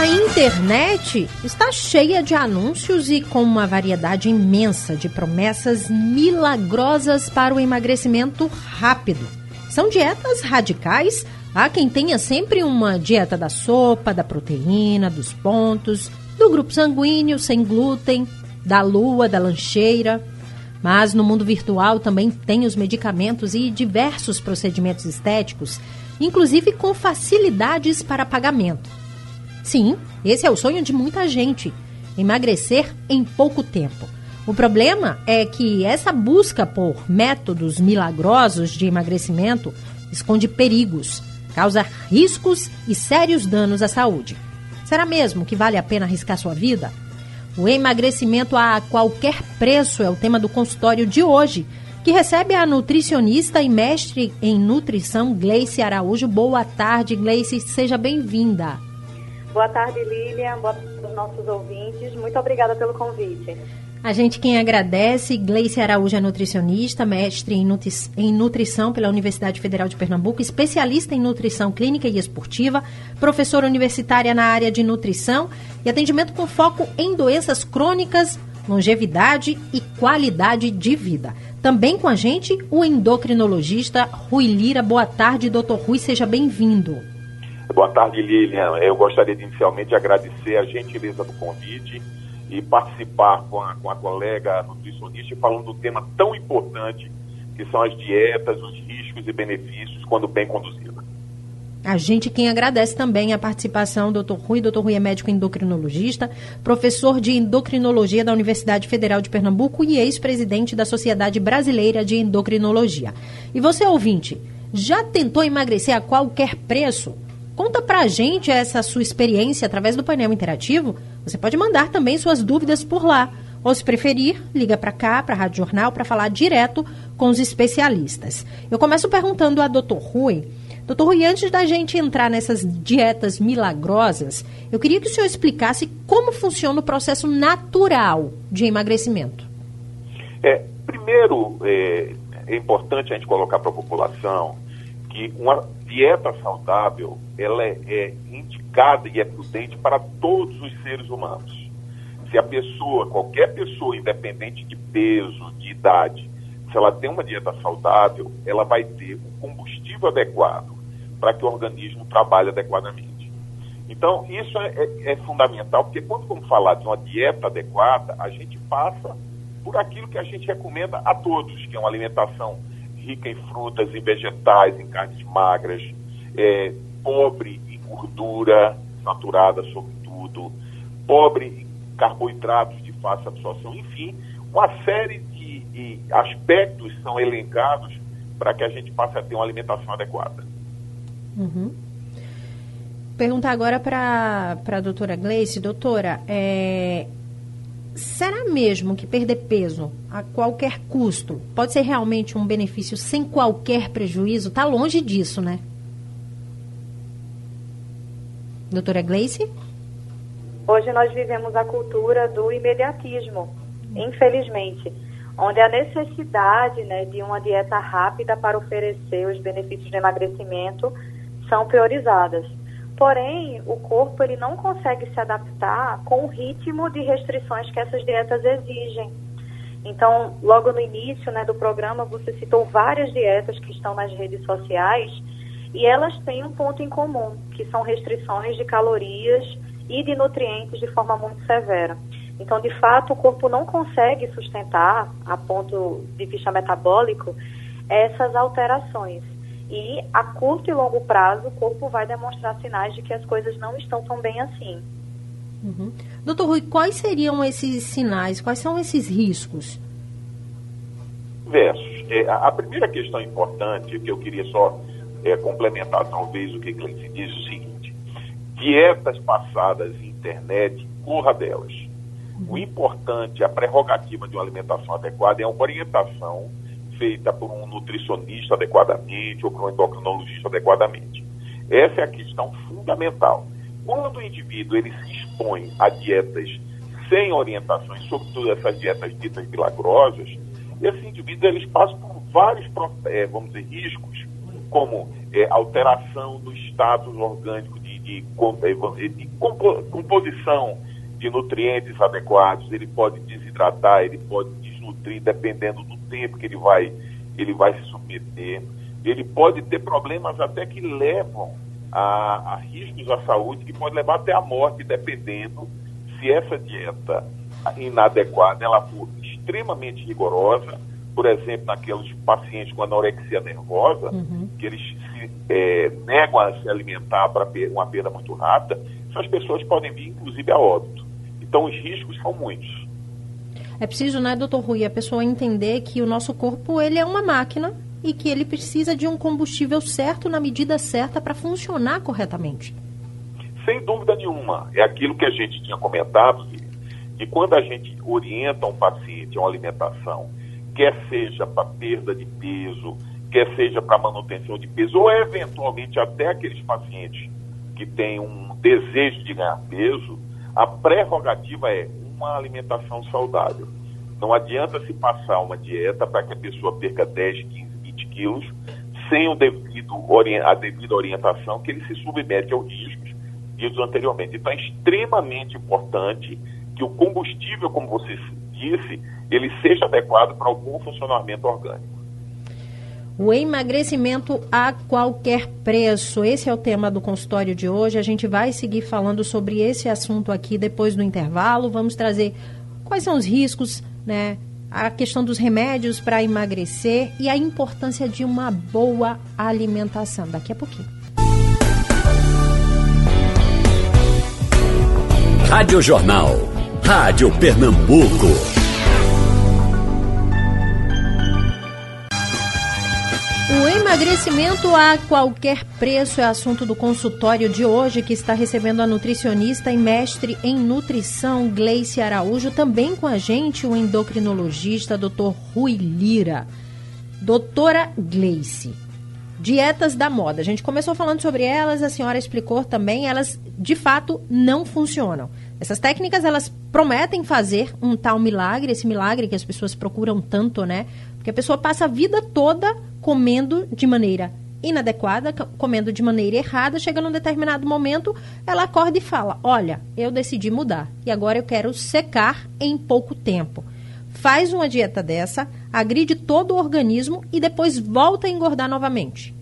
A internet está cheia de anúncios e com uma variedade imensa de promessas milagrosas para o emagrecimento rápido. São dietas radicais. Há quem tenha sempre uma dieta da sopa, da proteína, dos pontos, do grupo sanguíneo, sem glúten, da lua, da lancheira. Mas no mundo virtual também tem os medicamentos e diversos procedimentos estéticos, inclusive com facilidades para pagamento. Sim, esse é o sonho de muita gente: emagrecer em pouco tempo. O problema é que essa busca por métodos milagrosos de emagrecimento esconde perigos, causa riscos e sérios danos à saúde. Será mesmo que vale a pena arriscar sua vida? O emagrecimento a qualquer preço é o tema do consultório de hoje, que recebe a nutricionista e mestre em nutrição Gleice Araújo. Boa tarde, Gleice, seja bem-vinda. Boa tarde, Lilian. Boa tarde aos nossos ouvintes. Muito obrigada pelo convite. A gente quem agradece, Gleice Araújo é nutricionista, mestre em, nutri em, nutrição pela Universidade Federal de Pernambuco, especialista em nutrição clínica e esportiva, professora universitária na área de nutrição e atendimento com foco em doenças crônicas, longevidade e qualidade de vida. Também com a gente, o endocrinologista Rui Lira. Boa tarde, doutor Rui, seja bem-vindo. Boa tarde, Lilian. Eu gostaria de inicialmente agradecer a gentileza do convite e participar com a, com a colega nutricionista falando do tema tão importante que são as dietas, os riscos e benefícios quando bem conduzida. A gente quem agradece também a participação do Dr. Rui. Dr. Rui é médico endocrinologista, professor de endocrinologia da Universidade Federal de Pernambuco e ex-presidente da Sociedade Brasileira de Endocrinologia. E você, ouvinte, já tentou emagrecer a qualquer preço? Pra gente essa sua experiência através do painel interativo. Você pode mandar também suas dúvidas por lá. Ou, se preferir, liga para cá, para a Rádio Jornal, para falar direto com os especialistas. Eu começo perguntando a Dr. Rui. Doutor Rui, antes da gente entrar nessas dietas milagrosas, eu queria que o senhor explicasse como funciona o processo natural de emagrecimento. É, primeiro, é, é importante a gente colocar para a população que uma dieta saudável ela é, é indicada e é prudente para todos os seres humanos. Se a pessoa, qualquer pessoa, independente de peso, de idade, se ela tem uma dieta saudável, ela vai ter um combustível adequado para que o organismo trabalhe adequadamente. Então, isso é, é, é, fundamental, porque quando vamos falar de uma dieta adequada, a gente passa por aquilo que a gente recomenda a todos, que é uma alimentação rica em frutas e vegetais, em carnes magras, é, pobre em gordura saturada, sobretudo, pobre em carboidratos de fácil absorção, enfim, uma série de, de aspectos são elencados para que a gente passe a ter uma alimentação adequada. Uhum. Perguntar agora para a doutora Gleice. Doutora, é, será mesmo que perder peso a qualquer custo pode ser realmente um benefício sem qualquer prejuízo? Está longe disso, né? Doutora Gleice? Hoje nós vivemos a cultura do imediatismo, infelizmente, onde a necessidade né, de uma dieta rápida para oferecer os benefícios de emagrecimento são priorizadas. Porém, o corpo ele não consegue se adaptar com o ritmo de restrições que essas dietas exigem. Então, logo no início né, do programa, você citou várias dietas que estão nas redes sociais e elas têm um ponto em comum, que são restrições de calorias e de nutrientes de forma muito severa. Então, de fato, o corpo não consegue sustentar, a ponto de vista metabólico, essas alterações. E a curto e longo prazo, o corpo vai demonstrar sinais de que as coisas não estão tão bem assim. Uhum. Doutor Rui, quais seriam esses sinais? Quais são esses riscos? Versos. É, a primeira questão importante que eu queria só é, complementar, talvez, o que Gleice diz é o seguinte: dietas passadas em internet, corra delas. O importante, a prerrogativa de uma alimentação adequada é uma orientação feita por um nutricionista adequadamente ou por um endocrinologista adequadamente. Essa é a questão fundamental. Quando o indivíduo ele se expõe a dietas sem orientações, sobretudo essas dietas ditas milagrosas, esses indivíduos eles passam por vários, é, vamos dizer, riscos, como é, alteração do status orgânico de, de, de, de composição de nutrientes adequados, ele pode desidratar, ele pode desnutrir, dependendo do tempo que ele vai, ele vai se submeter. Ele pode ter problemas até que levam a, a riscos à saúde, que pode levar até a morte, dependendo se essa dieta inadequada ela for extremamente rigorosa, por exemplo, naqueles pacientes com anorexia nervosa, uhum. que eles se é, negam a se alimentar para uma perda muito rápida, essas pessoas podem vir, inclusive, a óbito. Então, os riscos são muitos. É preciso, né, doutor Rui, a pessoa entender que o nosso corpo ele é uma máquina e que ele precisa de um combustível certo na medida certa para funcionar corretamente. Sem dúvida nenhuma. É aquilo que a gente tinha comentado, que quando a gente orienta um paciente a uma alimentação, quer seja para perda de peso, quer seja para manutenção de peso, ou eventualmente até aqueles pacientes que têm um desejo de ganhar peso, a prerrogativa é uma alimentação saudável. Não adianta se passar uma dieta para que a pessoa perca 10, 15, 20 quilos sem o devido, a devida orientação que ele se submete aos riscos ditos anteriormente. Então é extremamente importante que o combustível, como você disse, ele seja adequado para o bom funcionamento orgânico. O emagrecimento a qualquer preço. Esse é o tema do consultório de hoje. A gente vai seguir falando sobre esse assunto aqui depois do intervalo. Vamos trazer quais são os riscos, né? A questão dos remédios para emagrecer e a importância de uma boa alimentação. Daqui a pouquinho. Rádio Jornal. Rádio Pernambuco. Emagrecimento a qualquer preço é assunto do consultório de hoje, que está recebendo a nutricionista e mestre em nutrição, Gleice Araújo, também com a gente o endocrinologista, Dr. Rui Lira. Doutora Gleice, dietas da moda. A gente começou falando sobre elas, a senhora explicou também, elas de fato não funcionam. Essas técnicas, elas prometem fazer um tal milagre, esse milagre que as pessoas procuram tanto, né? Porque a pessoa passa a vida toda comendo de maneira inadequada, comendo de maneira errada, chega num determinado momento, ela acorda e fala: Olha, eu decidi mudar e agora eu quero secar em pouco tempo. Faz uma dieta dessa, agride todo o organismo e depois volta a engordar novamente.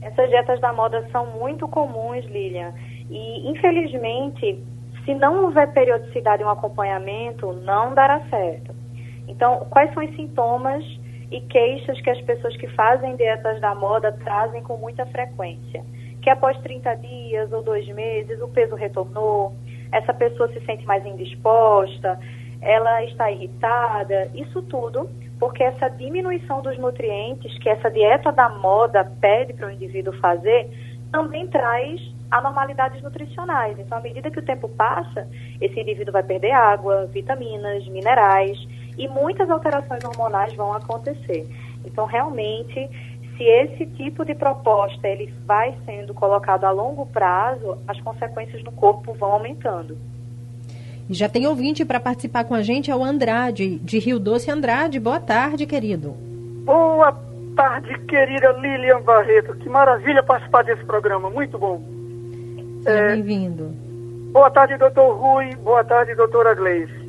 Essas dietas da moda são muito comuns, Lilian. E, infelizmente, se não houver periodicidade e um acompanhamento, não dará certo. Então, quais são os sintomas e queixas que as pessoas que fazem dietas da moda trazem com muita frequência? Que após 30 dias ou dois meses o peso retornou, essa pessoa se sente mais indisposta, ela está irritada, isso tudo porque essa diminuição dos nutrientes que essa dieta da moda pede para o indivíduo fazer também traz anormalidades nutricionais. Então, à medida que o tempo passa, esse indivíduo vai perder água, vitaminas, minerais e muitas alterações hormonais vão acontecer. Então, realmente, se esse tipo de proposta ele vai sendo colocado a longo prazo, as consequências no corpo vão aumentando. Já tem ouvinte para participar com a gente, é o Andrade, de Rio Doce. Andrade, boa tarde, querido. Boa tarde, querida Lilian Barreto. Que maravilha participar desse programa, muito bom. Seja é... bem-vindo. Boa tarde, doutor Rui. Boa tarde, doutora Gleice.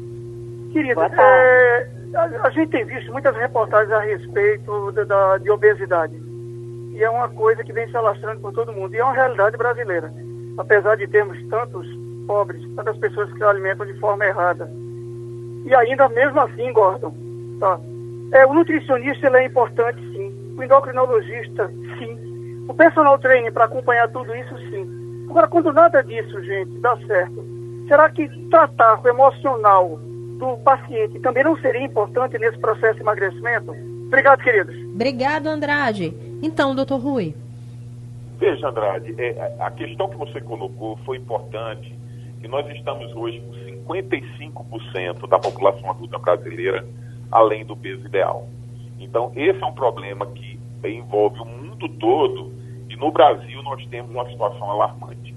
Querida, é, a, a, gente tem visto muitas reportagens a respeito da, da, de obesidade. E é uma coisa que vem se alastrando por todo mundo. E é uma realidade brasileira. Apesar de termos tantos pobres, tantas pessoas que se alimentam de forma errada. E ainda mesmo assim engordam. Tá? É, o nutricionista ele é importante, sim. O endocrinologista, sim. O personal trainer para acompanhar tudo isso, sim. Agora, quando nada disso, gente, dá certo, será que tratar o emocional do paciente também não seria importante nesse processo de emagrecimento? Obrigado, queridos. Obrigado, Andrade. Então, doutor Rui. Veja, Andrade, é, a questão que você colocou foi importante, que nós estamos hoje com 55% da população adulta brasileira além do peso ideal. Então, esse é um problema que envolve o mundo todo e no Brasil nós temos uma situação alarmante.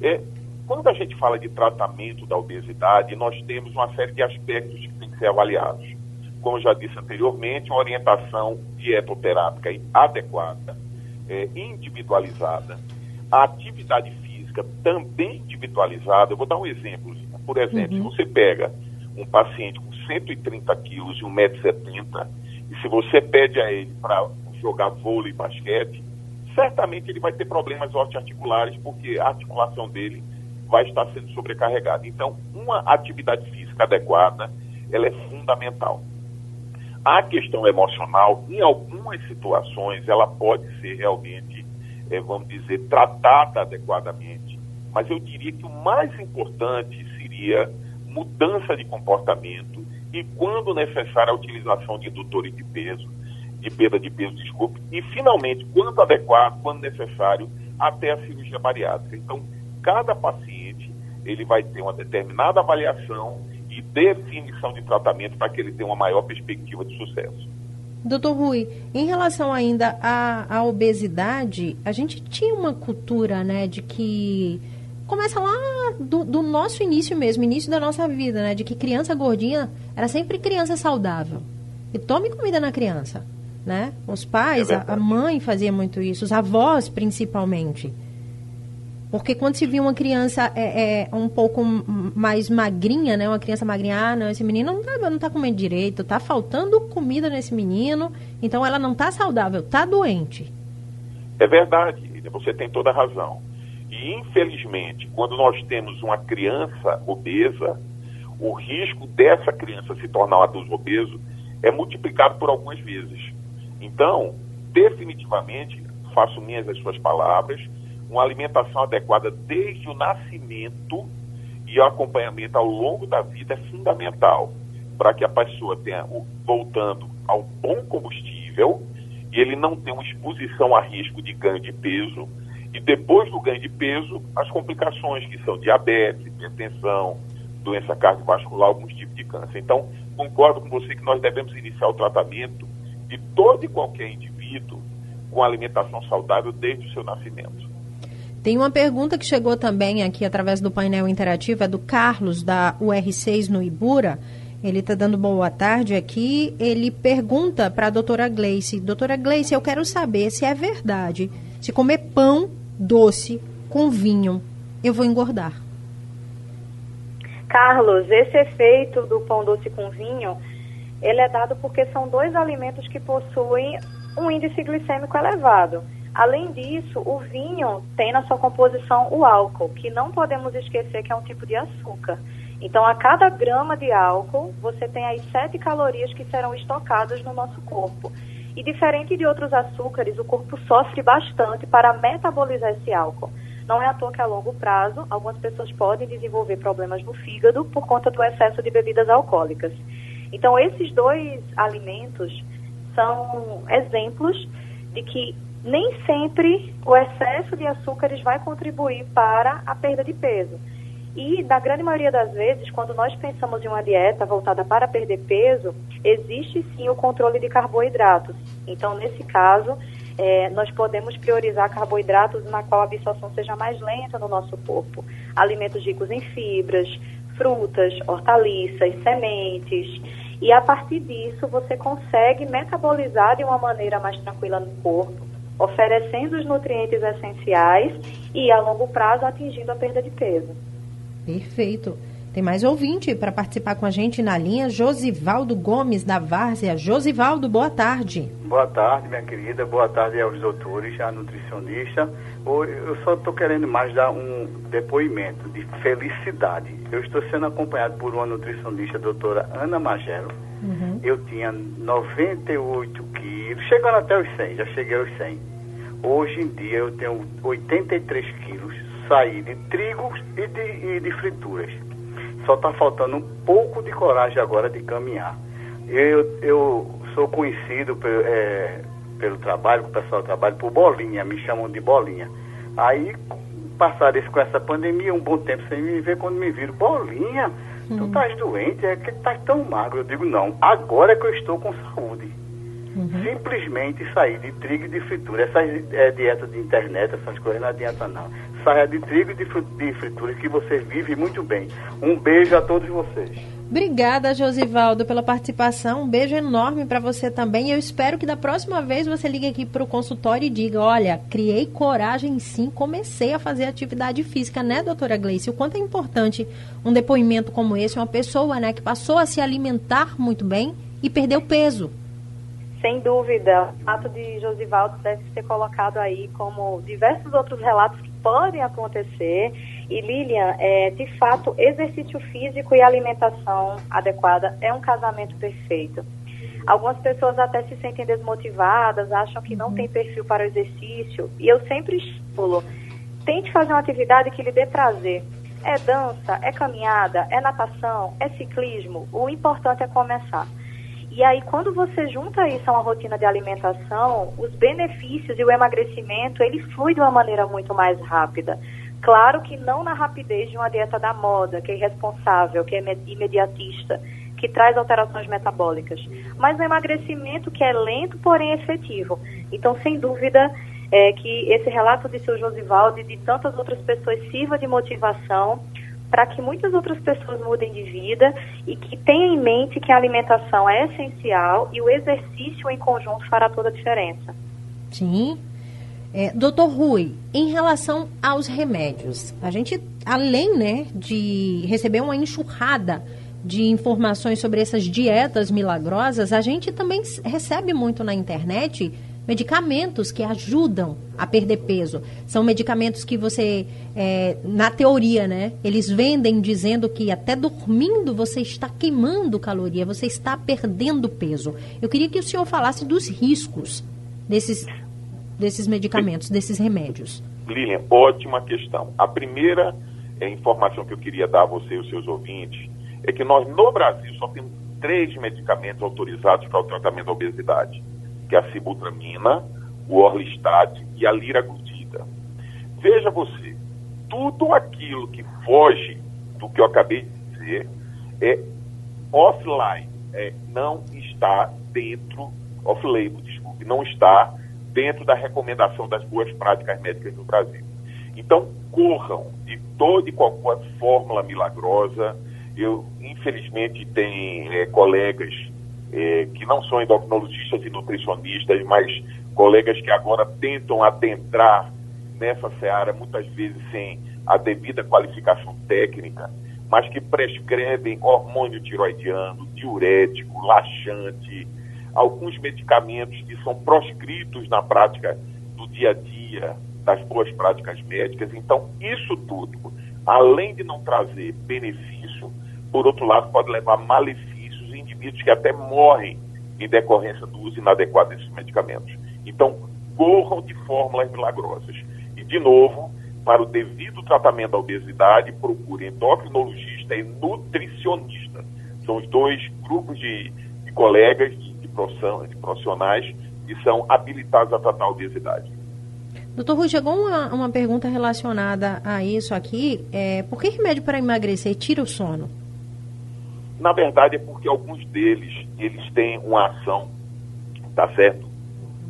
É, quando a gente fala de tratamento da obesidade, nós temos uma série de aspectos que têm que ser avaliados. Como já disse anteriormente, uma orientação dietoterápica adequada, é, individualizada, a atividade física também individualizada. Eu vou dar um exemplo. Por exemplo, uhum. se você pega um paciente com 130 quilos e 1,70m, e se você pede a ele para jogar vôlei e basquete, certamente ele vai ter problemas osteoarticulares, porque a articulação dele vai estar sendo sobrecarregada. Então, uma atividade física adequada, ela é fundamental. A questão emocional, em algumas situações, ela pode ser realmente, é, vamos dizer, tratada adequadamente. Mas eu diria que o mais importante seria mudança de comportamento e, quando necessário, a utilização de indutores de peso, de perda de peso, desculpe, e, finalmente, quando adequado, quando necessário, até a cirurgia bariátrica. Então, cada paciente ele vai ter uma determinada avaliação e definição de tratamento para que ele tenha uma maior perspectiva de sucesso. Doutor Rui, em relação ainda à, à obesidade, a gente tinha uma cultura, né, de que começa lá do, do, nosso início mesmo, início da nossa vida, né, de que criança gordinha era sempre criança saudável. E tome comida na criança, né? Os pais, é a, a mãe fazia muito isso, os avós principalmente. Porque quando se via uma criança é, é, um pouco mais magrinha, né? Uma criança magrinha, ah, não, esse menino não tá, não tá comendo direito, tá faltando comida nesse menino, então ela não tá saudável, tá doente. É verdade, você tem toda a razão. E infelizmente, quando nós temos uma criança obesa, o risco dessa criança se tornar um adulto obeso é multiplicado por algumas vezes. Então, definitivamente, faço minhas as suas palavras, uma alimentação adequada desde o nascimento e o acompanhamento ao longo da vida é fundamental para que a pessoa tenha, voltando ao bom combustível, e ele não tenha uma exposição a risco de ganho de peso, e depois do ganho de peso, as complicações que são diabetes, hipertensão, doença cardiovascular, alguns tipos de câncer. Então, concordo com você que nós devemos iniciar o tratamento de todo e qualquer indivíduo com alimentação saudável desde o seu nascimento. Tem uma pergunta que chegou também aqui através do painel interativo, é do Carlos, da UR6 no Ibura. Ele está dando boa tarde aqui. Ele pergunta para a doutora Gleice: Doutora Gleice, eu quero saber se é verdade. Se comer pão doce com vinho, eu vou engordar. Carlos, esse efeito do pão doce com vinho, ele é dado porque são dois alimentos que possuem um índice glicêmico elevado. Além disso, o vinho tem na sua composição o álcool, que não podemos esquecer que é um tipo de açúcar. Então, a cada grama de álcool, você tem aí 7 calorias que serão estocadas no nosso corpo. E diferente de outros açúcares, o corpo sofre bastante para metabolizar esse álcool. Não é à toa que a longo prazo, algumas pessoas podem desenvolver problemas no fígado por conta do excesso de bebidas alcoólicas. Então, esses dois alimentos são exemplos de que nem sempre o excesso de açúcares vai contribuir para a perda de peso. E, na grande maioria das vezes, quando nós pensamos em uma dieta voltada para perder peso, existe sim o controle de carboidratos. Então, nesse caso, é, nós podemos priorizar carboidratos na qual a absorção seja mais lenta no nosso corpo. Alimentos ricos em fibras, frutas, hortaliças, sementes. E a partir disso, você consegue metabolizar de uma maneira mais tranquila no corpo oferecendo os nutrientes essenciais e, a longo prazo, atingindo a perda de peso. Perfeito. Tem mais ouvinte para participar com a gente na linha, Josivaldo Gomes, da Várzea. Josivaldo, boa tarde. Boa tarde, minha querida. Boa tarde aos doutores, à nutricionista. Eu só estou querendo mais dar um depoimento de felicidade. Eu estou sendo acompanhado por uma nutricionista, a doutora Ana Magelo. Uhum. Eu tinha 98 quilos, chegando até os 100, já cheguei aos 100. Hoje em dia eu tenho 83 quilos, saí de trigo e de, e de frituras. Só está faltando um pouco de coragem agora de caminhar. Eu, eu sou conhecido pelo, é, pelo trabalho, o pessoal trabalha por bolinha, me chamam de bolinha. Aí, passar isso com essa pandemia, um bom tempo sem me ver, quando me viram, bolinha, Tu estás doente, é que estás tão magro. Eu digo, não, agora é que eu estou com saúde. Uhum. Simplesmente sair de trigo e de fritura. Essas é, dietas de internet, essas coisas não adianta não. Saia de trigo e de, de fritura que você vive muito bem. Um beijo a todos vocês. Obrigada, Josivaldo, pela participação. Um beijo enorme para você também. Eu espero que da próxima vez você ligue aqui para o consultório e diga: olha, criei coragem sim, comecei a fazer atividade física, né, doutora Gleice? O quanto é importante um depoimento como esse, uma pessoa né, que passou a se alimentar muito bem e perdeu peso. Sem dúvida, o fato de Josivaldo deve ser colocado aí como diversos outros relatos que podem acontecer. E Lilian, é, de fato, exercício físico e alimentação adequada é um casamento perfeito. Algumas pessoas até se sentem desmotivadas, acham que não tem perfil para o exercício. E eu sempre estimulo, tente fazer uma atividade que lhe dê prazer. É dança, é caminhada, é natação, é ciclismo. O importante é começar. E aí, quando você junta isso a uma rotina de alimentação, os benefícios e o emagrecimento, ele flui de uma maneira muito mais rápida. Claro que não na rapidez de uma dieta da moda, que é irresponsável, que é imediatista, que traz alterações metabólicas, mas no emagrecimento que é lento, porém efetivo. Então, sem dúvida, é que esse relato de seu Josivaldo e de tantas outras pessoas sirva de motivação para que muitas outras pessoas mudem de vida e que tenham em mente que a alimentação é essencial e o exercício em conjunto fará toda a diferença. Sim. É, doutor Rui, em relação aos remédios, a gente, além né, de receber uma enxurrada de informações sobre essas dietas milagrosas, a gente também recebe muito na internet medicamentos que ajudam a perder peso. São medicamentos que você, é, na teoria, né? Eles vendem dizendo que até dormindo você está queimando caloria, você está perdendo peso. Eu queria que o senhor falasse dos riscos desses, desses medicamentos, desses remédios. Lilian, ótima questão. A primeira é, informação que eu queria dar a você e os seus ouvintes é que nós, no Brasil, só temos três medicamentos autorizados para o tratamento da obesidade que é a sibutramina, o orlistat e a liraglutida. Veja você, tudo aquilo que foge do que eu acabei de dizer é offline, é, não está dentro, off-label, desculpe, não está dentro da recomendação das boas práticas médicas no Brasil. Então, corram de toda e qualquer fórmula milagrosa. Eu, infelizmente, tenho é, colegas é, que não são endocrinologistas e nutricionistas, mas colegas que agora tentam adentrar nessa seara, muitas vezes sem a devida qualificação técnica, mas que prescrevem hormônio tiroidiano, diurético, laxante, alguns medicamentos que são proscritos na prática do dia a dia, das boas práticas médicas. Então, isso tudo, além de não trazer benefício, por outro lado, pode levar malefício indivíduos que até morrem em decorrência do uso inadequado desses medicamentos. Então, corram de fórmulas milagrosas. E, de novo, para o devido tratamento da obesidade, procure endocrinologista e nutricionista. São os dois grupos de, de colegas, de, de, de profissionais que são habilitados a tratar a obesidade. Doutor Rui, chegou uma, uma pergunta relacionada a isso aqui. É, por que remédio para emagrecer tira o sono? Na verdade é porque alguns deles, eles têm uma ação, tá certo?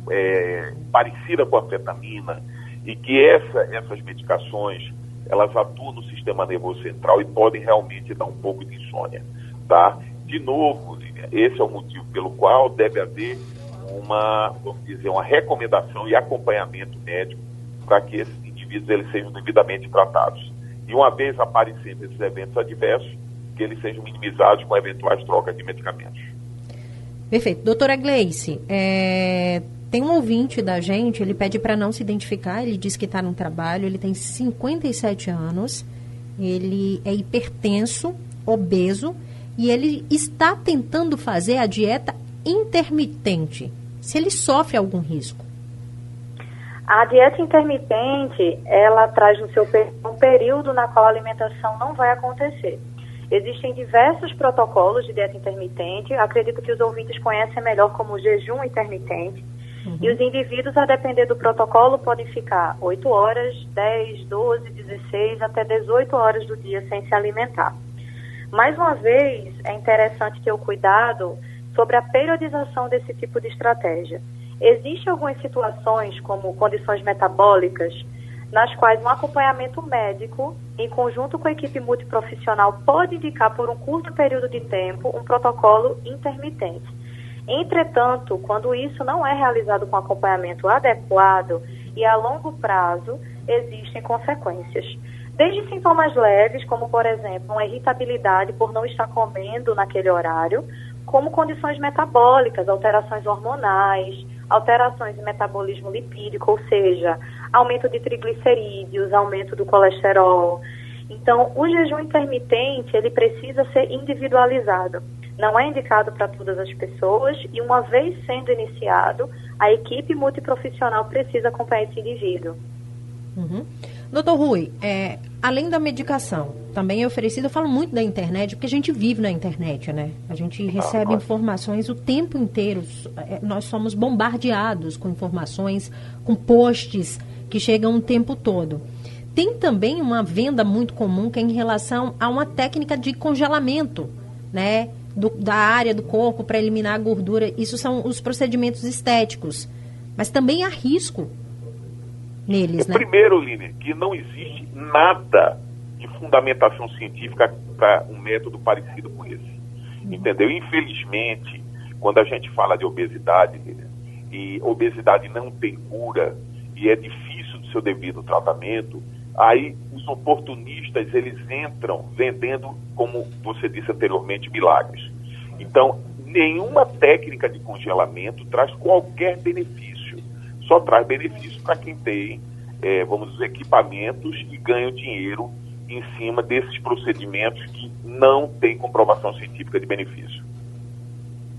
É, parecida com a fetamina e que essa, essas medicações, elas atuam no sistema nervoso central e podem realmente dar um pouco de insônia, tá? De novo, esse é o motivo pelo qual deve haver uma, vamos dizer, uma recomendação e acompanhamento médico para que esses indivíduos eles sejam devidamente tratados. E uma vez aparecendo esses eventos adversos, que eles sejam minimizados com eventuais trocas de medicamentos. Perfeito. Doutora Gleice, é, tem um ouvinte da gente, ele pede para não se identificar, ele diz que está no trabalho, ele tem 57 anos, ele é hipertenso, obeso, e ele está tentando fazer a dieta intermitente. Se ele sofre algum risco? A dieta intermitente, ela traz no seu um período na qual a alimentação não vai acontecer. Existem diversos protocolos de dieta intermitente. Acredito que os ouvintes conhecem melhor como jejum intermitente. Uhum. E os indivíduos, a depender do protocolo, podem ficar 8 horas, 10, 12, 16, até 18 horas do dia sem se alimentar. Mais uma vez, é interessante ter o cuidado sobre a periodização desse tipo de estratégia. Existem algumas situações, como condições metabólicas, nas quais um acompanhamento médico, em conjunto com a equipe multiprofissional, pode indicar por um curto período de tempo um protocolo intermitente. Entretanto, quando isso não é realizado com acompanhamento adequado e a longo prazo, existem consequências. Desde sintomas leves, como por exemplo, uma irritabilidade por não estar comendo naquele horário, como condições metabólicas, alterações hormonais, alterações em metabolismo lipídico, ou seja, aumento de triglicerídeos, aumento do colesterol. Então, o jejum intermitente, ele precisa ser individualizado. Não é indicado para todas as pessoas e uma vez sendo iniciado, a equipe multiprofissional precisa acompanhar esse indivíduo. Uhum. Doutor Rui, é, além da medicação, também é oferecido, eu falo muito da internet, porque a gente vive na internet, né? A gente recebe informações o tempo inteiro. É, nós somos bombardeados com informações, com posts que chegam o tempo todo. Tem também uma venda muito comum que é em relação a uma técnica de congelamento, né? Do, da área do corpo para eliminar a gordura. Isso são os procedimentos estéticos. Mas também há risco neles, né? Primeiro, Lívia, que não existe nada de fundamentação científica para um método parecido com esse. Uhum. Entendeu? Infelizmente, quando a gente fala de obesidade, e obesidade não tem cura e é difícil do seu devido tratamento, aí os oportunistas eles entram vendendo, como você disse anteriormente, milagres. Então, nenhuma técnica de congelamento traz qualquer benefício só traz benefício para quem tem, é, vamos dizer, equipamentos e ganha dinheiro em cima desses procedimentos que não têm comprovação científica de benefício.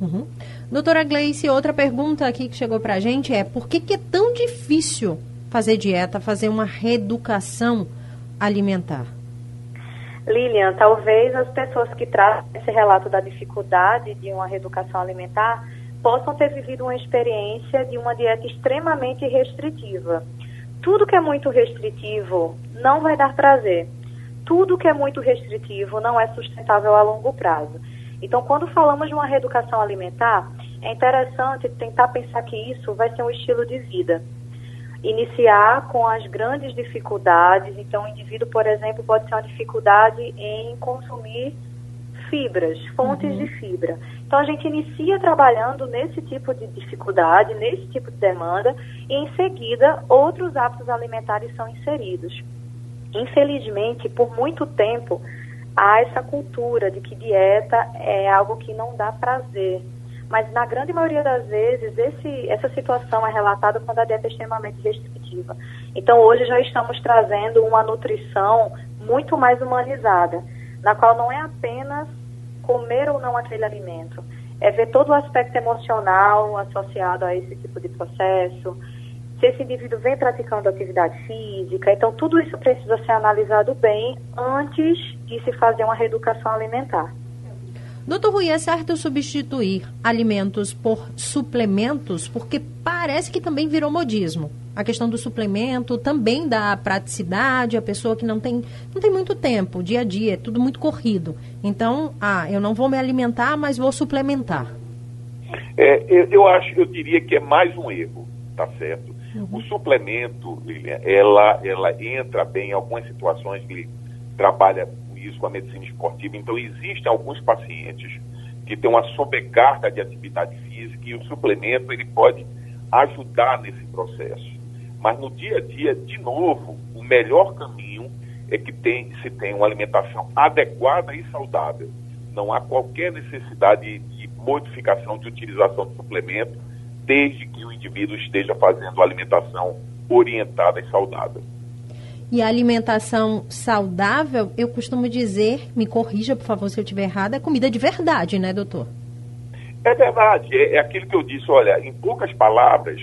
Uhum. Doutora Gleice, outra pergunta aqui que chegou para a gente é por que, que é tão difícil fazer dieta, fazer uma reeducação alimentar? Lilian, talvez as pessoas que trazem esse relato da dificuldade de uma reeducação alimentar possam ter vivido uma experiência de uma dieta extremamente restritiva. Tudo que é muito restritivo não vai dar prazer. Tudo que é muito restritivo não é sustentável a longo prazo. Então, quando falamos de uma reeducação alimentar, é interessante tentar pensar que isso vai ser um estilo de vida. Iniciar com as grandes dificuldades. Então, o indivíduo, por exemplo, pode ter uma dificuldade em consumir fibras, fontes uhum. de fibra. Então a gente inicia trabalhando nesse tipo de dificuldade, nesse tipo de demanda, e em seguida outros hábitos alimentares são inseridos. Infelizmente, por muito tempo, há essa cultura de que dieta é algo que não dá prazer. Mas na grande maioria das vezes, esse, essa situação é relatada quando a dieta é extremamente restritiva. Então hoje já estamos trazendo uma nutrição muito mais humanizada, na qual não é apenas comer ou não aquele alimento. É ver todo o aspecto emocional associado a esse tipo de processo, se esse indivíduo vem praticando atividade física. Então, tudo isso precisa ser analisado bem antes de se fazer uma reeducação alimentar. Doutor Rui, é certo substituir alimentos por suplementos? Porque parece que também virou modismo a questão do suplemento, também da praticidade, a pessoa que não tem, não tem muito tempo, dia a dia, é tudo muito corrido. Então, ah, eu não vou me alimentar, mas vou suplementar. É, eu, eu acho, eu diria que é mais um erro, tá certo? Uhum. O suplemento, Lilian, ela, ela entra bem em algumas situações que trabalha com isso, com a medicina esportiva. Então, existem alguns pacientes que têm uma sobrecarga de atividade física e o suplemento ele pode ajudar nesse processo. Mas no dia a dia, de novo, o melhor caminho é que tem, se tem uma alimentação adequada e saudável. Não há qualquer necessidade de modificação de utilização de suplemento, desde que o indivíduo esteja fazendo alimentação orientada e saudável. E a alimentação saudável, eu costumo dizer, me corrija por favor se eu estiver errada, é comida de verdade, né, doutor? É verdade, é, é aquilo que eu disse, olha, em poucas palavras,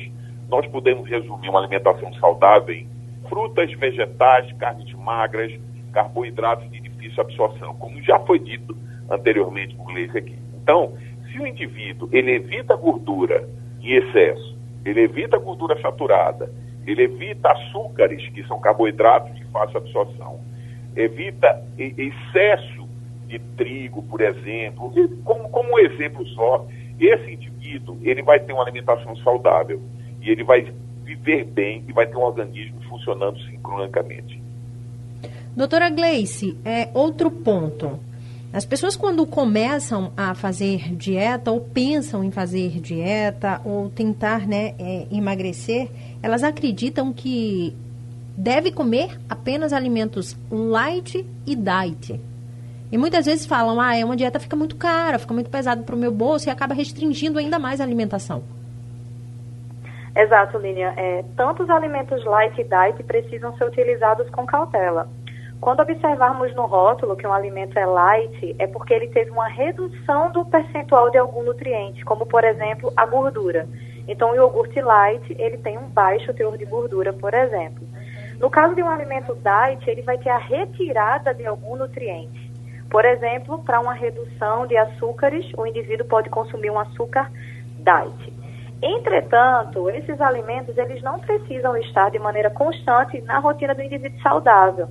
nós podemos resumir uma alimentação saudável em frutas, vegetais, carnes magras, carboidratos de difícil absorção, como já foi dito anteriormente por Gleice aqui. Então, se o indivíduo ele evita gordura em excesso, ele evita gordura saturada, ele evita açúcares, que são carboidratos de fácil absorção, evita excesso de trigo, por exemplo, como, como um exemplo só, esse indivíduo ele vai ter uma alimentação saudável ele vai viver bem e vai ter um organismo funcionando sincronicamente. Doutora Gleice, é outro ponto. As pessoas quando começam a fazer dieta ou pensam em fazer dieta ou tentar né, é, emagrecer, elas acreditam que deve comer apenas alimentos light e diet. E muitas vezes falam, ah, é uma dieta fica muito cara, fica muito pesado para o meu bolso e acaba restringindo ainda mais a alimentação. Exato, Línia. É, tanto os alimentos light e diet precisam ser utilizados com cautela. Quando observarmos no rótulo que um alimento é light, é porque ele teve uma redução do percentual de algum nutriente, como por exemplo a gordura. Então, o iogurte light, ele tem um baixo teor de gordura, por exemplo. No caso de um alimento diet, ele vai ter a retirada de algum nutriente. Por exemplo, para uma redução de açúcares, o indivíduo pode consumir um açúcar diet. Entretanto, esses alimentos eles não precisam estar de maneira constante na rotina do indivíduo saudável.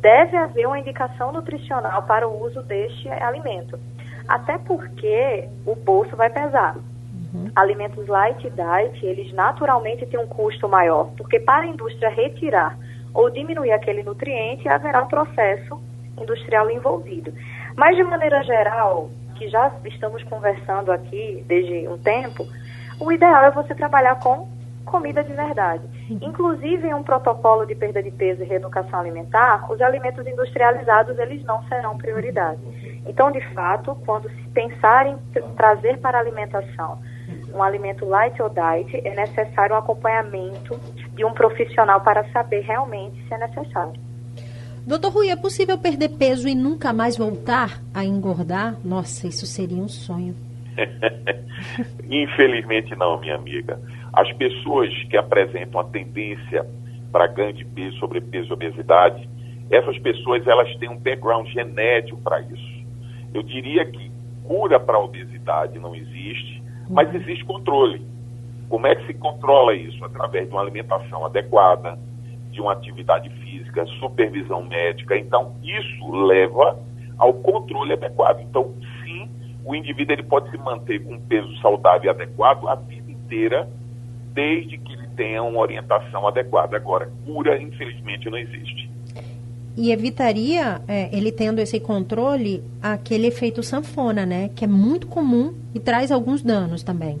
Deve haver uma indicação nutricional para o uso deste alimento. Até porque o bolso vai pesar. Uhum. Alimentos light diet, eles naturalmente têm um custo maior, porque para a indústria retirar ou diminuir aquele nutriente, haverá um processo industrial envolvido. Mas, de maneira geral, que já estamos conversando aqui desde um tempo, o ideal é você trabalhar com comida de verdade. Inclusive, em um protocolo de perda de peso e reeducação alimentar, os alimentos industrializados eles não serão prioridade. Então, de fato, quando se pensar em trazer para a alimentação um alimento light ou diet, é necessário um acompanhamento de um profissional para saber realmente se é necessário. Doutor Rui, é possível perder peso e nunca mais voltar a engordar? Nossa, isso seria um sonho. Infelizmente não, minha amiga. As pessoas que apresentam a tendência para ganho de peso, sobrepeso e obesidade, essas pessoas elas têm um background genético para isso. Eu diria que cura para a obesidade não existe, mas existe controle. Como é que se controla isso? Através de uma alimentação adequada, de uma atividade física, supervisão médica. Então, isso leva ao controle adequado. Então, o indivíduo ele pode se manter com um peso saudável e adequado a vida inteira, desde que ele tenha uma orientação adequada. Agora, cura, infelizmente, não existe. E evitaria, é, ele tendo esse controle, aquele efeito sanfona, né? Que é muito comum e traz alguns danos também.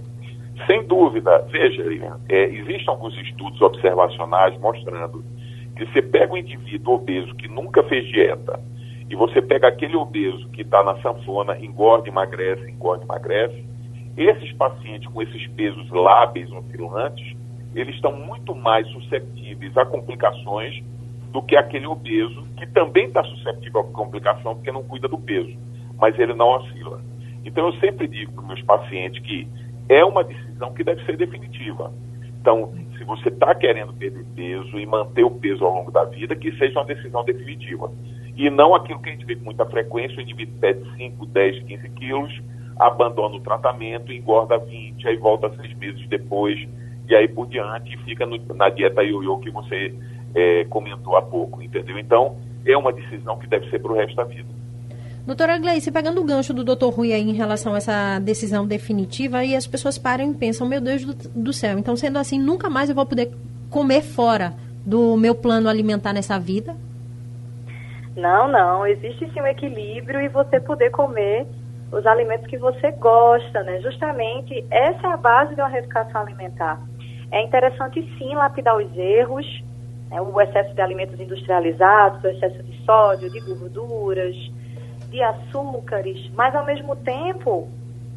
Sem dúvida. Veja, é, existem alguns estudos observacionais mostrando que você pega um indivíduo obeso que nunca fez dieta e você pega aquele obeso que está na sanfona, engorda, emagrece, engorda, emagrece, esses pacientes com esses pesos lábeis oscilantes, eles estão muito mais suscetíveis a complicações do que aquele obeso que também está suscetível a complicação porque não cuida do peso, mas ele não oscila. Então eu sempre digo para meus pacientes que é uma decisão que deve ser definitiva. Então, se você está querendo perder peso e manter o peso ao longo da vida, que seja uma decisão definitiva. E não aquilo que a gente vê com muita frequência, o indivíduo pede 5, 10, 15 quilos, abandona o tratamento, engorda 20, aí volta seis meses depois, e aí por diante, e fica no, na dieta ioiô que você é, comentou há pouco, entendeu? Então, é uma decisão que deve ser para o resto da vida. Doutora Gleice, pegando o gancho do doutor Rui aí em relação a essa decisão definitiva, e as pessoas param e pensam, meu Deus do céu, então sendo assim, nunca mais eu vou poder comer fora do meu plano alimentar nessa vida? Não, não. Existe sim um equilíbrio e você poder comer os alimentos que você gosta, né? Justamente essa é a base de uma reeducação alimentar. É interessante sim lapidar os erros, né? o excesso de alimentos industrializados, o excesso de sódio, de gorduras, de açúcares, mas ao mesmo tempo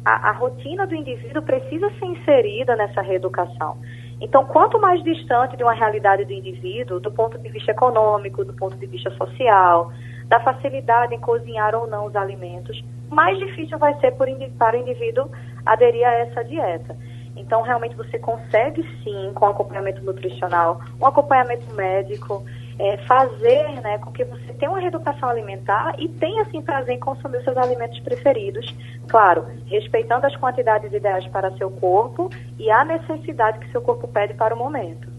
a, a rotina do indivíduo precisa ser inserida nessa reeducação. Então, quanto mais distante de uma realidade do indivíduo, do ponto de vista econômico, do ponto de vista social, da facilidade em cozinhar ou não os alimentos, mais difícil vai ser para o indivíduo aderir a essa dieta. Então, realmente, você consegue sim, com acompanhamento nutricional, um acompanhamento médico, é, fazer né, com que você tenha uma reeducação alimentar e tenha, assim, prazer em consumir os seus alimentos preferidos. Claro, respeitando as quantidades ideais para seu corpo e a necessidade que seu corpo pede para o momento.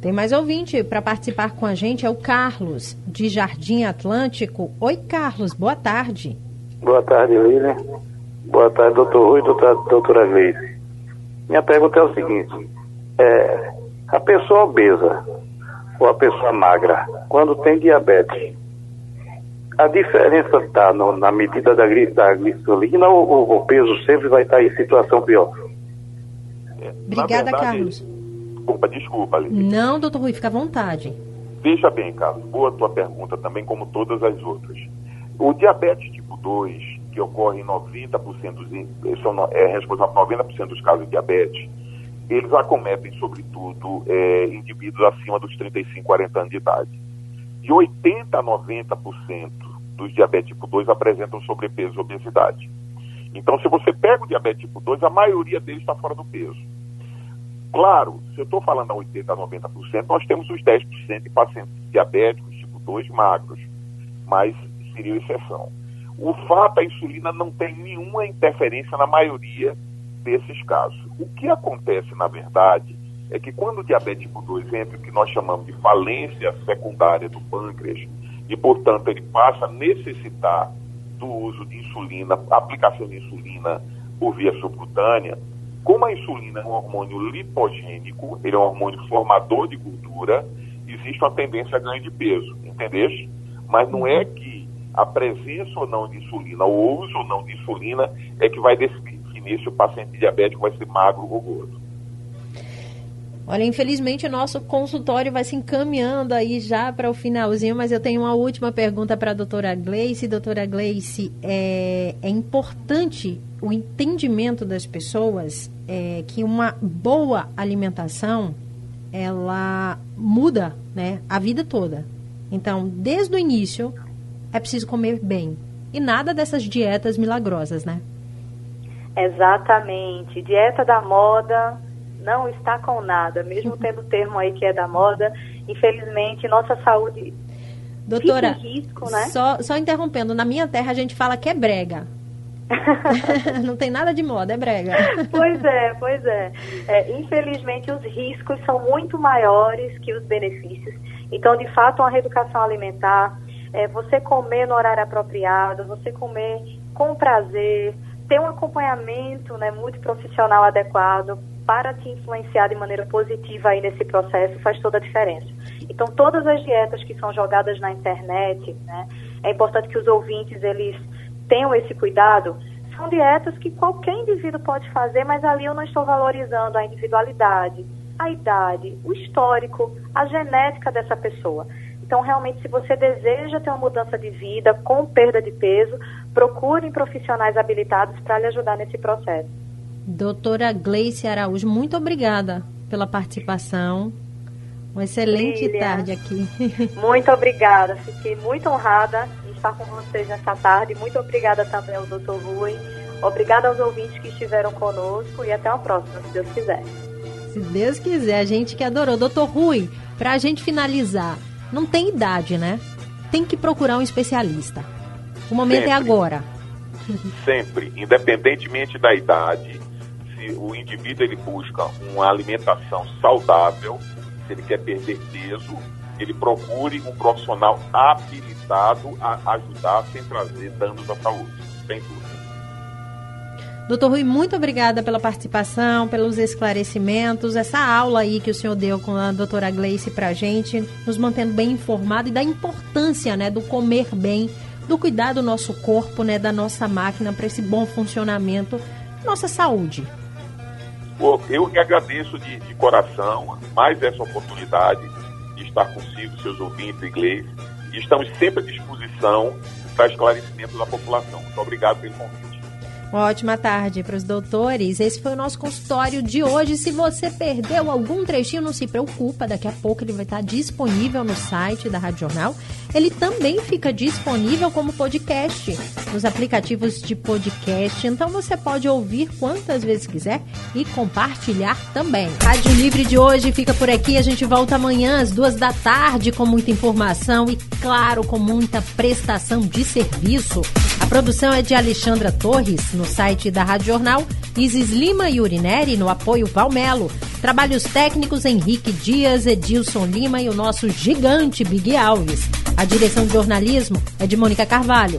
Tem mais ouvinte para participar com a gente, é o Carlos, de Jardim Atlântico. Oi, Carlos, boa tarde. Boa tarde, Lilian. Boa tarde, doutor Rui doutora, doutora Gleice. Minha pergunta é o seguinte: é, a pessoa obesa ou a pessoa magra, quando tem diabetes, a diferença está na medida da, da glicolina ou o peso sempre vai estar em situação pior? Obrigada, verdade, Carlos. Desculpa, desculpa, Alice. Não, doutor Rui, fica à vontade. Veja bem, Carlos, boa tua pergunta também, como todas as outras. O diabetes tipo 2, que ocorre em 90% dos, é responsável por 90% dos casos de diabetes, eles acometem, sobretudo, é, indivíduos acima dos 35, 40 anos de idade. De 80% a 90% dos diabetes tipo 2 apresentam sobrepeso e obesidade. Então, se você pega o diabetes tipo 2, a maioria deles está fora do peso. Claro, se eu estou falando a 80% a 90%, nós temos os 10% de pacientes diabéticos tipo 2 magros, mas seria exceção. O fato, a insulina não tem nenhuma interferência na maioria desses casos. O que acontece, na verdade, é que quando o diabetes tipo 2 entra, que nós chamamos de falência secundária do pâncreas, e, portanto, ele passa a necessitar do uso de insulina, aplicação de insulina por via subcutânea, como a insulina é um hormônio lipogênico, ele é um hormônio formador de gordura, existe uma tendência a ganho de peso, entendeu? Mas não é que a presença ou não de insulina, ou o uso ou não de insulina, é que vai definir se o paciente diabético vai ser magro ou gordo. Olha, infelizmente o nosso consultório vai se encaminhando aí já para o finalzinho, mas eu tenho uma última pergunta para a doutora Gleice. Doutora Gleice, é, é importante o entendimento das pessoas é, que uma boa alimentação ela muda né, a vida toda. Então, desde o início, é preciso comer bem. E nada dessas dietas milagrosas, né? Exatamente. Dieta da moda não está com nada, mesmo tendo o termo aí que é da moda, infelizmente nossa saúde Doutora, risco, né? Só, só interrompendo, na minha terra a gente fala que é brega. não tem nada de moda, é brega. pois é, pois é. é. Infelizmente os riscos são muito maiores que os benefícios. Então, de fato, uma reeducação alimentar, é você comer no horário apropriado, você comer com prazer, ter um acompanhamento né, muito profissional adequado para te influenciar de maneira positiva aí nesse processo faz toda a diferença. Então, todas as dietas que são jogadas na internet, né, é importante que os ouvintes eles tenham esse cuidado. São dietas que qualquer indivíduo pode fazer, mas ali eu não estou valorizando a individualidade, a idade, o histórico, a genética dessa pessoa. Então, realmente, se você deseja ter uma mudança de vida com perda de peso, procure profissionais habilitados para lhe ajudar nesse processo. Doutora Gleice Araújo, muito obrigada pela participação. Uma excelente tarde aqui. Muito obrigada. Fiquei muito honrada em estar com vocês nessa tarde. Muito obrigada também ao doutor Rui. Obrigada aos ouvintes que estiveram conosco e até a próxima, se Deus quiser. Se Deus quiser, a gente que adorou. Doutor Rui, para a gente finalizar, não tem idade, né? Tem que procurar um especialista. O momento é Sempre. é agora. Sempre, independentemente da idade, se o indivíduo ele busca uma alimentação saudável, se ele quer perder peso, ele procure um profissional habilitado a ajudar sem trazer danos à saúde, sem dúvida. Doutor Rui, muito obrigada pela participação, pelos esclarecimentos, essa aula aí que o senhor deu com a doutora Gleice pra gente, nos mantendo bem informado e da importância, né, do comer bem, do cuidar do nosso corpo, né, da nossa máquina para esse bom funcionamento, nossa saúde. Eu que agradeço de, de coração mais essa oportunidade de estar consigo, seus ouvintes inglês, estamos sempre à disposição para esclarecimento da população. Muito obrigado pelo convite. Ótima tarde para os doutores. Esse foi o nosso consultório de hoje. Se você perdeu algum trechinho, não se preocupa. Daqui a pouco ele vai estar disponível no site da Rádio Jornal. Ele também fica disponível como podcast nos aplicativos de podcast. Então você pode ouvir quantas vezes quiser e compartilhar também. Rádio Livre de hoje fica por aqui. A gente volta amanhã às duas da tarde com muita informação e, claro, com muita prestação de serviço. A produção é de Alexandra Torres no site da Rádio Jornal, Isis Lima e Urineri no apoio Valmelo. Trabalhos técnicos Henrique Dias, Edilson Lima e o nosso gigante Big Alves. A direção de jornalismo é de Mônica Carvalho.